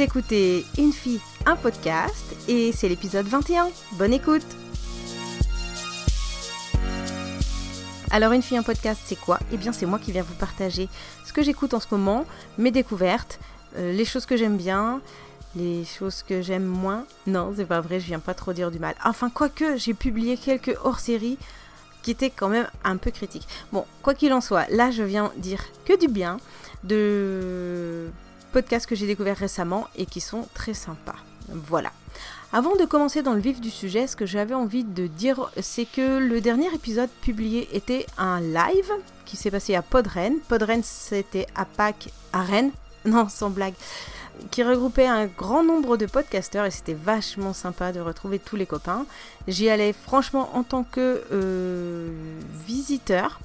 Écoutez Une fille, un podcast et c'est l'épisode 21. Bonne écoute Alors Une fille, un podcast, c'est quoi? Eh bien c'est moi qui viens vous partager ce que j'écoute en ce moment, mes découvertes, euh, les choses que j'aime bien, les choses que j'aime moins. Non, c'est pas vrai, je viens pas trop dire du mal. Enfin, quoique, j'ai publié quelques hors-séries qui étaient quand même un peu critiques. Bon, quoi qu'il en soit, là je viens dire que du bien de podcasts que j'ai découverts récemment et qui sont très sympas. Voilà. Avant de commencer dans le vif du sujet, ce que j'avais envie de dire, c'est que le dernier épisode publié était un live qui s'est passé à Podren. Podren, c'était à Pâques, à Rennes. Non, sans blague. Qui regroupait un grand nombre de podcasteurs et c'était vachement sympa de retrouver tous les copains. J'y allais franchement en tant que euh, visiteur.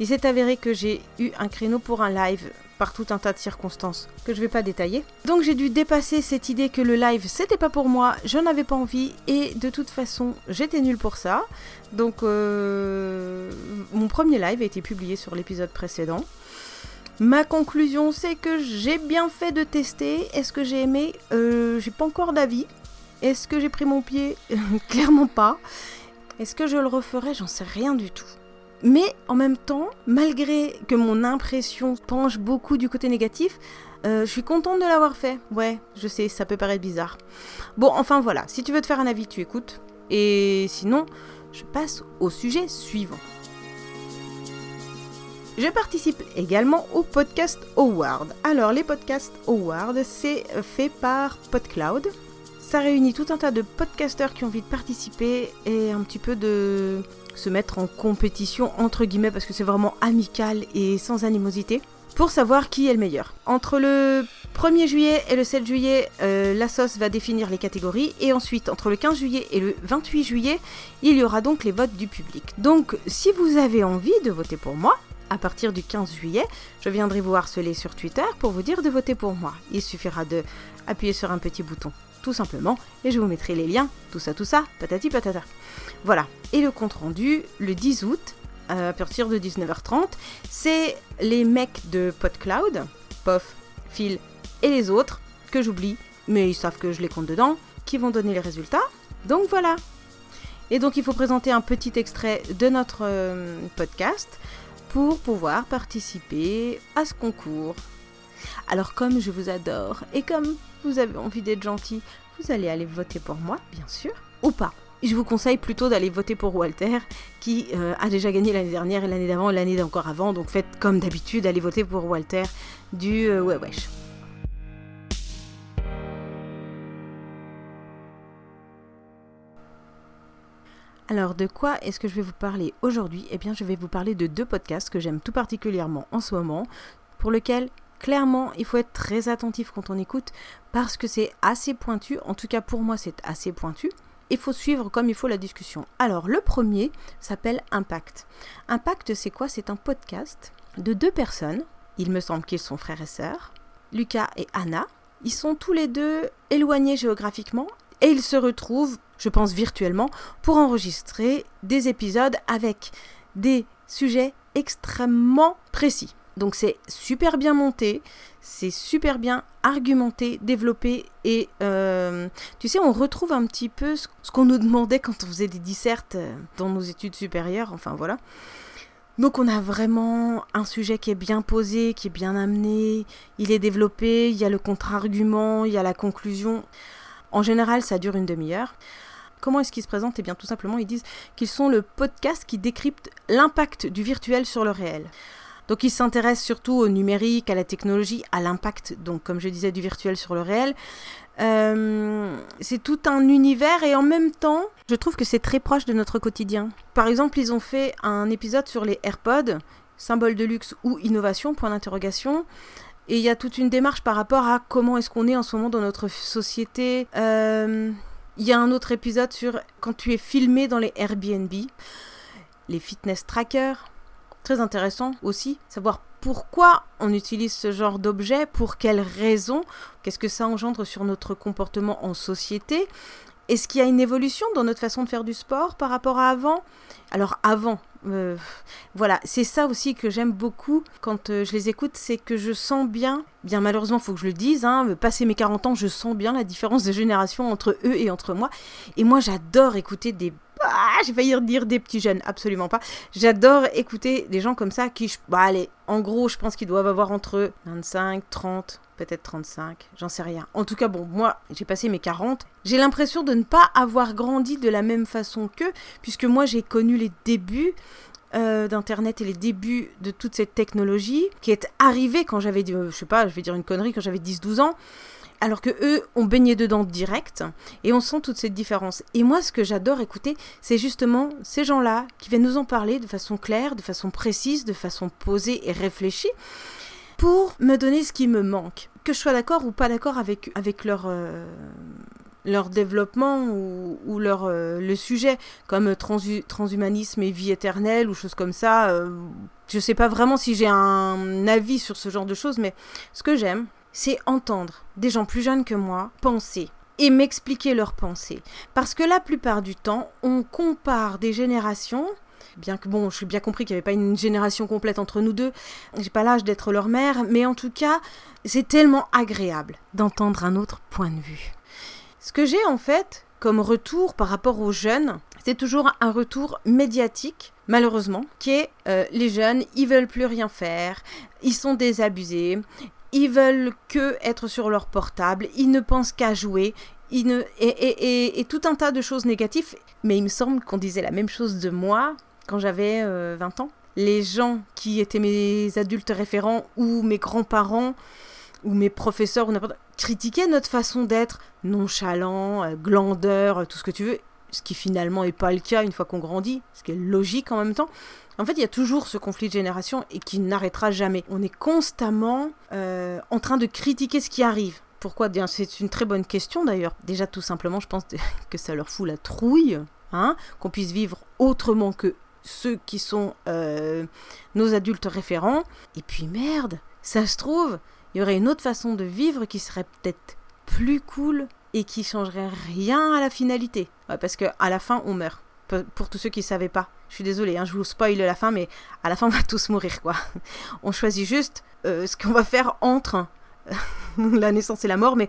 Il s'est avéré que j'ai eu un créneau pour un live par tout un tas de circonstances que je vais pas détailler. Donc j'ai dû dépasser cette idée que le live c'était pas pour moi, j'en avais pas envie et de toute façon j'étais nulle pour ça. Donc euh, mon premier live a été publié sur l'épisode précédent. Ma conclusion c'est que j'ai bien fait de tester. Est-ce que j'ai aimé? Euh, J'ai pas encore d'avis. Est-ce que j'ai pris mon pied? Clairement pas. Est-ce que je le referai? J'en sais rien du tout. Mais en même temps, malgré que mon impression penche beaucoup du côté négatif, euh, je suis contente de l'avoir fait. Ouais, je sais, ça peut paraître bizarre. Bon, enfin voilà, si tu veux te faire un avis, tu écoutes. Et sinon, je passe au sujet suivant. Je participe également au podcast Award. Alors, les podcasts Award, c'est fait par PodCloud. Ça réunit tout un tas de podcasteurs qui ont envie de participer et un petit peu de se mettre en compétition entre guillemets parce que c'est vraiment amical et sans animosité pour savoir qui est le meilleur. Entre le 1er juillet et le 7 juillet, euh, la sauce va définir les catégories et ensuite entre le 15 juillet et le 28 juillet, il y aura donc les votes du public. Donc si vous avez envie de voter pour moi, à partir du 15 juillet, je viendrai vous harceler sur Twitter pour vous dire de voter pour moi. Il suffira de appuyer sur un petit bouton tout simplement, et je vous mettrai les liens, tout ça, tout ça, patati patata. Voilà, et le compte rendu, le 10 août, à partir de 19h30, c'est les mecs de PodCloud, Pof, Phil et les autres, que j'oublie, mais ils savent que je les compte dedans, qui vont donner les résultats. Donc voilà. Et donc il faut présenter un petit extrait de notre euh, podcast pour pouvoir participer à ce concours. Alors comme je vous adore et comme vous avez envie d'être gentil, vous allez aller voter pour moi, bien sûr, ou pas. Je vous conseille plutôt d'aller voter pour Walter, qui euh, a déjà gagné l'année dernière et l'année d'avant et l'année d'encore avant. Donc faites comme d'habitude, allez voter pour Walter du euh, Ouais Wesh. Alors de quoi est-ce que je vais vous parler aujourd'hui? Eh bien je vais vous parler de deux podcasts que j'aime tout particulièrement en ce moment, pour lesquels clairement, il faut être très attentif quand on écoute parce que c'est assez pointu. En tout cas, pour moi, c'est assez pointu. Il faut suivre comme il faut la discussion. Alors, le premier s'appelle Impact. Impact, c'est quoi? C'est un podcast de deux personnes. Il me semble qu'ils sont frères et sœurs. Lucas et Anna. Ils sont tous les deux éloignés géographiquement et ils se retrouvent, je pense virtuellement, pour enregistrer des épisodes avec des sujets extrêmement précis. Donc c'est super bien monté, c'est super bien argumenté, développé et euh, tu sais on retrouve un petit peu ce, qu'on nous demandait quand on faisait des dissertes euh, dans nos études supérieures, enfin voilà. Donc on a vraiment un sujet qui est bien posé, qui est bien amené, il est développé, il y a le contre-argument, il y a la conclusion. En général ça dure une demi-heure. Comment est-ce qu'ils se présentent? Eh bien tout simplement ils disent qu'ils sont le podcast qui décrypte l'impact du virtuel sur le réel. Donc ils s'intéressent surtout au numérique, à la technologie, à l'impact, donc comme je disais, du virtuel sur le réel. Euh, c'est tout un univers et en même temps, je trouve que c'est très proche de notre quotidien. Par exemple, ils ont fait un épisode sur les AirPods, symbole de luxe ou innovation, point d'interrogation. Et il y a toute une démarche par rapport à comment est-ce qu'on est en ce moment dans notre société. Euh, il y a un autre épisode sur quand tu es filmé dans les Airbnb, les fitness trackers, très intéressant aussi, savoir pourquoi on utilise ce genre d'objet, pour quelles raisons, qu'est-ce que ça engendre sur notre comportement en société. Est-ce qu'il y a une évolution dans notre façon de faire du sport par rapport à avant? Alors avant, euh, voilà, c'est ça aussi que j'aime beaucoup quand euh, je les écoute, c'est que je sens bien, bien malheureusement, faut que je le dise, hein, passer mes 40 ans, je sens bien la différence de génération entre eux et entre moi. Et moi, j'adore écouter des ah, j'ai failli dire des petits jeunes, absolument pas. J'adore écouter des gens comme ça qui, bah allez, en gros, je pense qu'ils doivent avoir entre 25, 30, peut-être 35, j'en sais rien. En tout cas, bon, moi, j'ai passé mes 40. J'ai l'impression de ne pas avoir grandi de la même façon qu'eux, puisque moi, j'ai connu les débuts euh, d'Internet et les débuts de toute cette technologie qui est arrivée quand j'avais, euh, je sais pas, je vais dire une connerie, quand j'avais 10-12 ans alors que eux ont baigné dedans direct et on sent toute cette différence. Et moi, ce que j'adore écouter, c'est justement ces gens-là qui viennent nous en parler de façon claire, de façon précise, de façon posée et réfléchie pour me donner ce qui me manque. Que je sois d'accord ou pas d'accord avec, avec leur, euh, leur développement ou, leur, euh, le sujet, comme transhumanisme et vie éternelle ou choses comme ça. Je euh, je sais pas vraiment si j'ai un avis sur ce genre de choses, mais ce que j'aime, c'est entendre des gens plus jeunes que moi penser et m'expliquer leurs pensées. Parce que la plupart du temps, on compare des générations, bien que bon, je suis bien compris qu'il n'y avait pas une génération complète entre nous deux, j'ai pas l'âge d'être leur mère, mais en tout cas, c'est tellement agréable d'entendre un autre point de vue. Ce que j'ai en fait comme retour par rapport aux jeunes, c'est toujours un retour médiatique malheureusement, qui est euh, les jeunes, ils veulent plus rien faire, ils sont désabusés, ils veulent que être sur leur portable, ils ne pensent qu'à jouer, ils ne... et, tout un tas de choses négatives. Mais il me semble qu'on disait la même chose de moi quand j'avais 20 euh, ans. Les gens qui étaient mes adultes référents ou mes grands-parents ou mes professeurs ou n'importe critiquaient notre façon d'être nonchalant, euh, glandeur, tout ce que tu veux, ce qui finalement n'est pas le cas une fois qu'on grandit, ce qui est logique en même temps. En fait, il y a toujours ce conflit de génération et qui n'arrêtera jamais. On est constamment euh, en train de critiquer ce qui arrive. Pourquoi? C'est une très bonne question d'ailleurs. Déjà, tout simplement, je pense que ça leur fout la trouille, hein, qu'on puisse vivre autrement que ceux qui sont euh, nos adultes référents. Et puis merde, ça se trouve, il y aurait une autre façon de vivre qui serait peut-être plus cool et qui changerait rien à la finalité. Parce qu'à la fin, on meurt pour tous ceux qui ne savaient pas. Je suis désolée, hein, je vous spoil la fin, mais à la fin, on va tous mourir, quoi. On choisit juste euh, ce qu'on va faire entre la naissance et la mort, mais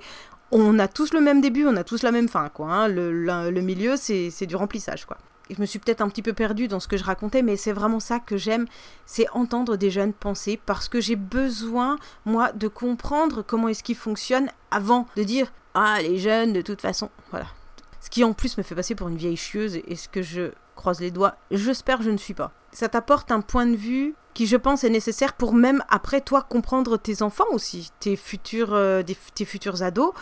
on a tous le même début, on a tous la même fin, quoi. Hein. Le, le, milieu, c'est du remplissage, quoi. je me suis peut-être un petit peu perdue dans ce que je racontais, mais c'est vraiment ça que j'aime, c'est entendre des jeunes penser, parce que j'ai besoin, moi, de comprendre comment est-ce qu'ils fonctionnent avant de dire « Ah, les jeunes, de toute façon, voilà, ce qui en plus me fait passer pour une vieille chieuse et ce que je croise les doigts, j'espère je ne suis pas. Ça t'apporte un point de vue qui je pense est nécessaire pour même après toi comprendre tes enfants aussi, tes futurs, euh, tes futurs ados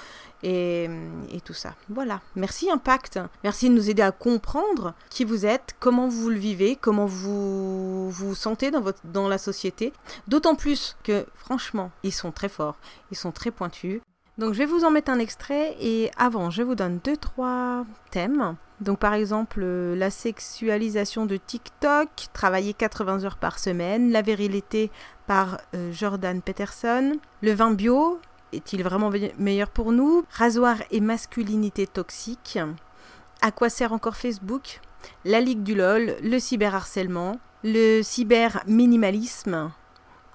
et, et, tout ça. Voilà. Merci Impact. Merci de nous aider à comprendre qui vous êtes, comment vous le vivez, comment vous vous sentez dans la société. D'autant plus que franchement, ils sont très forts, ils sont très pointus. Donc je vais vous en mettre un extrait et avant je vous donne deux trois thèmes. Donc par exemple euh, la sexualisation de TikTok, travailler 80 heures par semaine, la virilité par euh, Jordan Peterson, le vin bio est-il vraiment meilleur pour nous, rasoir et masculinité toxique, à quoi sert encore Facebook, la ligue du lol, le cyberharcèlement, le cyberminimalisme,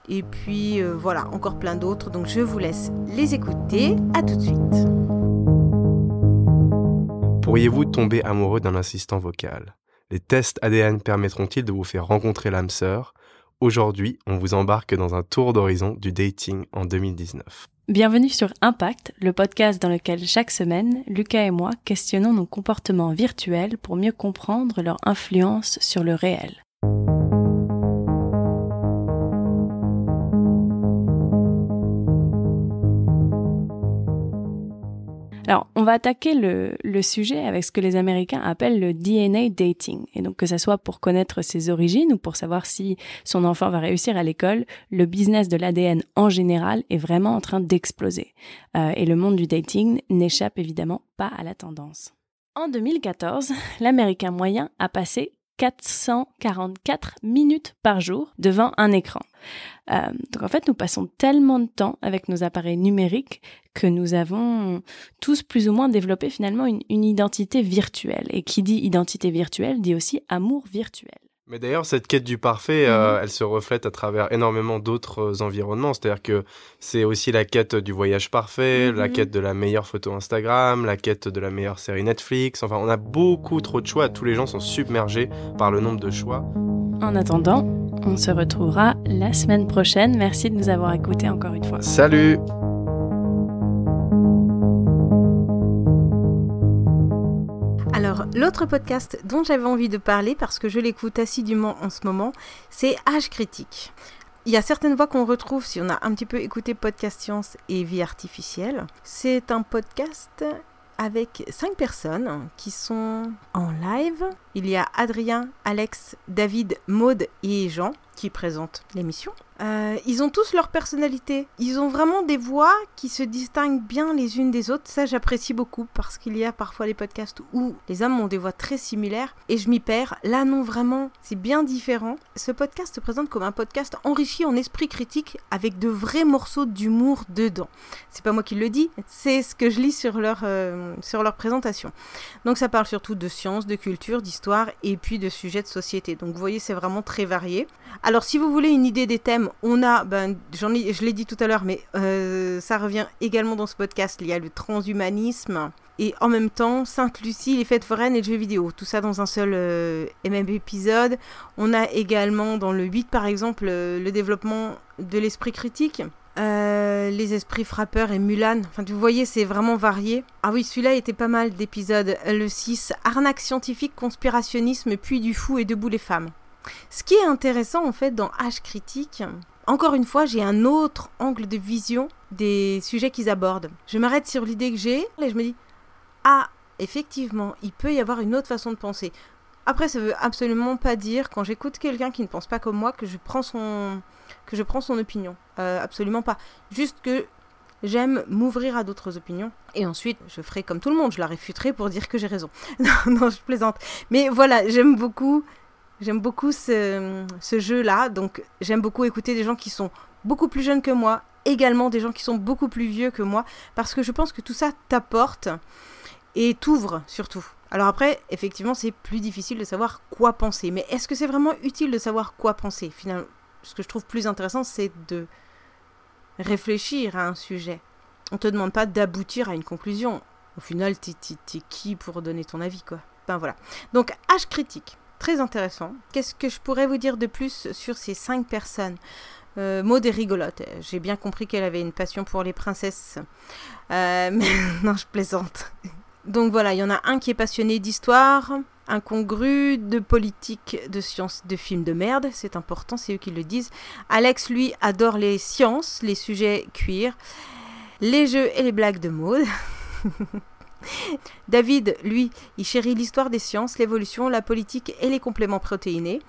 et puis euh, voilà, encore plein d'autres. Donc je vous laisse les écouter. À tout de suite. Pourriez-vous tomber amoureux d'un assistant vocal? Les tests ADN permettront-ils de vous faire rencontrer l'âme sœur? Aujourd'hui, on vous embarque dans un tour d'horizon du dating en 2019. Bienvenue sur Impact, le podcast dans lequel chaque semaine, Lucas et moi questionnons nos comportements virtuels pour mieux comprendre leur influence sur le réel. Alors, on va attaquer le, sujet avec ce que les Américains appellent le DNA dating. Et donc, que ça soit pour connaître ses origines ou pour savoir si son enfant va réussir à l'école, le business de l'ADN en général est vraiment en train d'exploser. Euh, et le monde du dating n'échappe évidemment pas à la tendance. En 2014, l'Américain moyen a passé 444 minutes par jour devant un écran. Euh, donc en fait, nous passons tellement de temps avec nos appareils numériques que nous avons tous plus ou moins développé finalement une, une identité virtuelle. Et qui dit identité virtuelle dit aussi amour virtuel. Mais d'ailleurs, cette quête du parfait, euh, elle se reflète à travers énormément d'autres euh, environnements. C'est-à-dire que c'est aussi la quête du voyage parfait, la Mhm. quête de la meilleure photo Instagram, la quête de la meilleure série Netflix. Enfin, on a beaucoup trop de choix. Tous les gens sont submergés par le nombre de choix. En attendant, on se retrouvera la semaine prochaine. Merci de nous avoir écoutés encore une fois. Salut l'autre podcast dont j'avais envie de parler, parce que je l'écoute assidûment en ce moment, c'est Âge Critique. Il y a certaines voix qu'on retrouve si on a un petit peu écouté Podcast Science et Vie Artificielle. C'est un podcast avec cinq personnes qui sont en live. Il y a Adrien, Alex, David, Maude et Jean qui présentent l'émission. Euh, ils ont tous leur personnalité. Ils ont vraiment des voix qui se distinguent bien les unes des autres. Ça, j'apprécie beaucoup parce qu'il y a parfois les podcasts où les hommes ont des voix très similaires et je m'y perds. Là, non, vraiment, c'est bien différent. Ce podcast se présente comme un podcast enrichi en esprit critique avec de vrais morceaux d'humour dedans. C'est pas moi qui le dis, c'est ce que je lis sur leur, euh, sur leur présentation. Donc, ça parle surtout de science, de culture, d'histoire et puis de sujets de société. Donc, vous voyez, c'est vraiment très varié. Alors, si vous voulez une idée des thèmes, on a, ben, j'en ai, je l'ai dit tout à l'heure, mais euh, ça revient également dans ce podcast. Il y a le transhumanisme et en même temps Sainte-Lucie, les fêtes foraines et le jeu vidéo. Tout ça dans un seul euh, même épisode. On a également dans le 8 par exemple euh, le développement de l'esprit critique. Euh, les esprits frappeurs et Mulan. Enfin, vous voyez, c'est vraiment varié. Ah oui, celui-là était pas mal d'épisodes. Le 6, arnaque scientifique, conspirationnisme, puis du fou et debout les femmes. Ce qui est intéressant en fait dans H critique, encore une fois, j'ai un autre angle de vision des sujets qu'ils abordent. Je m'arrête sur l'idée que j'ai et je me dis ah, effectivement, il peut y avoir une autre façon de penser. Après, ça veut absolument pas dire quand j'écoute quelqu'un qui ne pense pas comme moi que je prends son que je prends son opinion. Euh, absolument pas. Juste que j'aime m'ouvrir à d'autres opinions et ensuite je ferai comme tout le monde, je la réfuterai pour dire que j'ai raison. non, non, je plaisante. Mais voilà, j'aime beaucoup J'aime beaucoup ce, ce jeu-là, donc j'aime beaucoup écouter des gens qui sont beaucoup plus jeunes que moi, également des gens qui sont beaucoup plus vieux que moi, parce que je pense que tout ça t'apporte et t'ouvre surtout. Alors après, effectivement, c'est plus difficile de savoir quoi penser, mais est-ce que c'est vraiment utile de savoir quoi penser? Finalement, ce que je trouve plus intéressant, c'est de réfléchir à un sujet. On te demande pas d'aboutir à une conclusion. Au final, t'es qui pour donner ton avis, quoi? Ben voilà. Donc, H critique très intéressant. Qu'est-ce que je pourrais vous dire de plus sur ces cinq personnes? Euh, Maud est rigolote. J'ai bien compris qu'elle avait une passion pour les princesses. Euh, mais non, je plaisante. Donc voilà, il y en a un qui est passionné d'histoire, incongru, de politique, de sciences, de films de merde. C'est important, c'est eux qui le disent. Alex, lui, adore les sciences, les sujets cuir, les jeux et les blagues de Maud. David, lui, il chérit l'histoire des sciences, l'évolution, la politique et les compléments protéinés.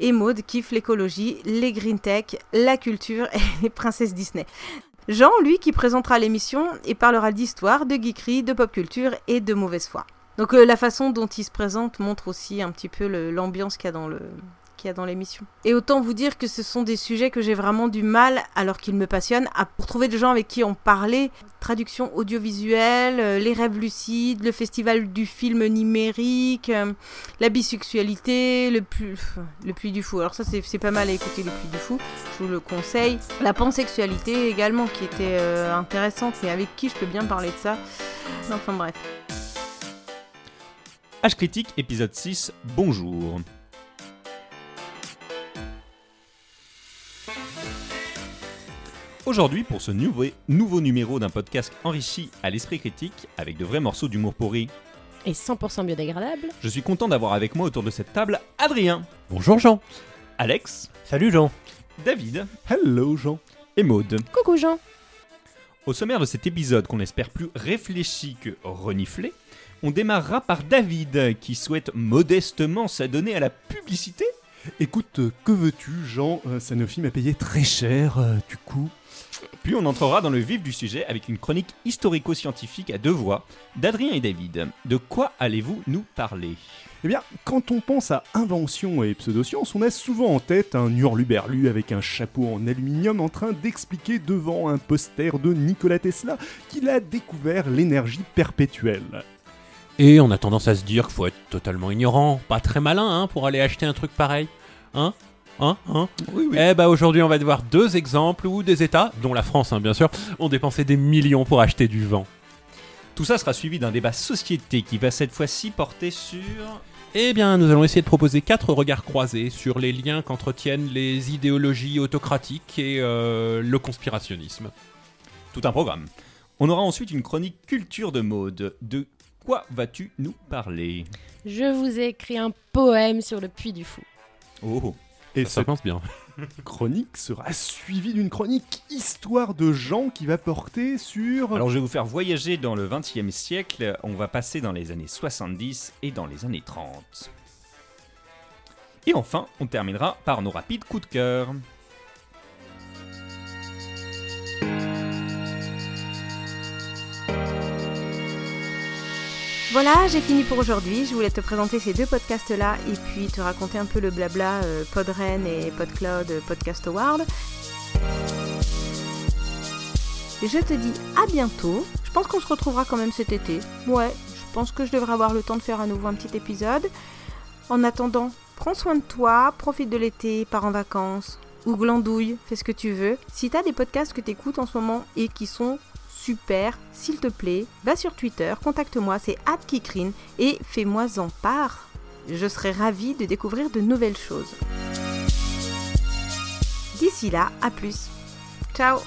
Et Maud kiffe l'écologie, les green tech, la culture et les princesses Disney. Jean, lui, qui présentera l'émission et parlera d'histoire, de geekerie, de pop culture et de mauvaise foi. Donc euh, la façon dont il se présente montre aussi un petit peu l'ambiance qu'il y a dans le qu'il y a dans l'émission. Et autant vous dire que ce sont des sujets que j'ai vraiment du mal, alors qu'ils me passionnent, à pour trouver des gens avec qui en parler. Traduction audiovisuelle, euh, les rêves lucides, le festival du film numérique, euh, la bisexualité, le, pu, le puits du fou. Alors ça c'est pas mal à écouter le puits du fou, je vous le conseille. La pansexualité également qui était euh, intéressante, mais avec qui je peux bien parler de ça. Enfin bref. H critique épisode 6, bonjour. Aujourd'hui, pour ce nouveau, nouveau numéro d'un podcast enrichi à l'esprit critique, avec de vrais morceaux d'humour pourri, Et 100% biodégradable. je suis content d'avoir avec moi autour de cette table Adrien, Bonjour Jean. Alex, Salut Jean. David Hello Jean. et Maude. Coucou Jean. Au sommaire de cet épisode qu'on espère plus réfléchi que reniflé, on démarrera par David qui souhaite modestement s'adonner à la publicité Écoute, euh, que veux-tu, Jean? Euh, Sanofi m'a payé très cher, euh, du coup. Puis on entrera dans le vif du sujet avec une chronique historico-scientifique à deux voix d'Adrien et David. De quoi allez-vous nous parler? Eh bien, quand on pense à invention et pseudoscience, on a souvent en tête un hurluberlu avec un chapeau en aluminium en train d'expliquer devant un poster de Nikola Tesla qu'il a découvert l'énergie perpétuelle. Et on a tendance à se dire qu'il faut être totalement ignorant, pas très malin hein, pour aller acheter un truc pareil. Hein? Hein Hein Oui, oui. Eh bah aujourd'hui on va voir deux exemples où des États, dont la France hein, bien sûr, ont dépensé des millions pour acheter du vent. Tout ça sera suivi d'un débat société qui va cette fois-ci porter sur... Eh bien nous allons essayer de proposer quatre regards croisés sur les liens qu'entretiennent les idéologies autocratiques et euh, le conspirationnisme. Tout un programme. On aura ensuite une chronique culture de mode. De quoi vas-tu nous parler? Je vous ai écrit un poème sur le Puy du Fou. Oh Et Ça pense bien. chronique sera suivie d'une chronique histoire de Jean qui va porter sur... Alors je vais vous faire voyager dans le 20e siècle, on va passer dans les années 70 et dans les années 30. Et enfin, on terminera par nos rapides coups de cœur. Voilà, j'ai fini pour aujourd'hui. Je voulais te présenter ces deux podcasts-là et puis te raconter un peu le blabla euh, Podren et Podcloud euh, Podcast Award. Je te dis à bientôt. Je pense qu'on se retrouvera quand même cet été. Ouais, je pense que je devrais avoir le temps de faire à nouveau un petit épisode. En attendant, prends soin de toi, profite de l'été, pars en vacances ou glandouille, fais ce que tu veux. Si t'as des podcasts que t'écoutes en ce moment et qui sont super, s'il te plaît, va sur Twitter, contacte-moi, c'est @kikrine et fais-moi en part. Je serai ravie de découvrir de nouvelles choses. D'ici là, à plus. Ciao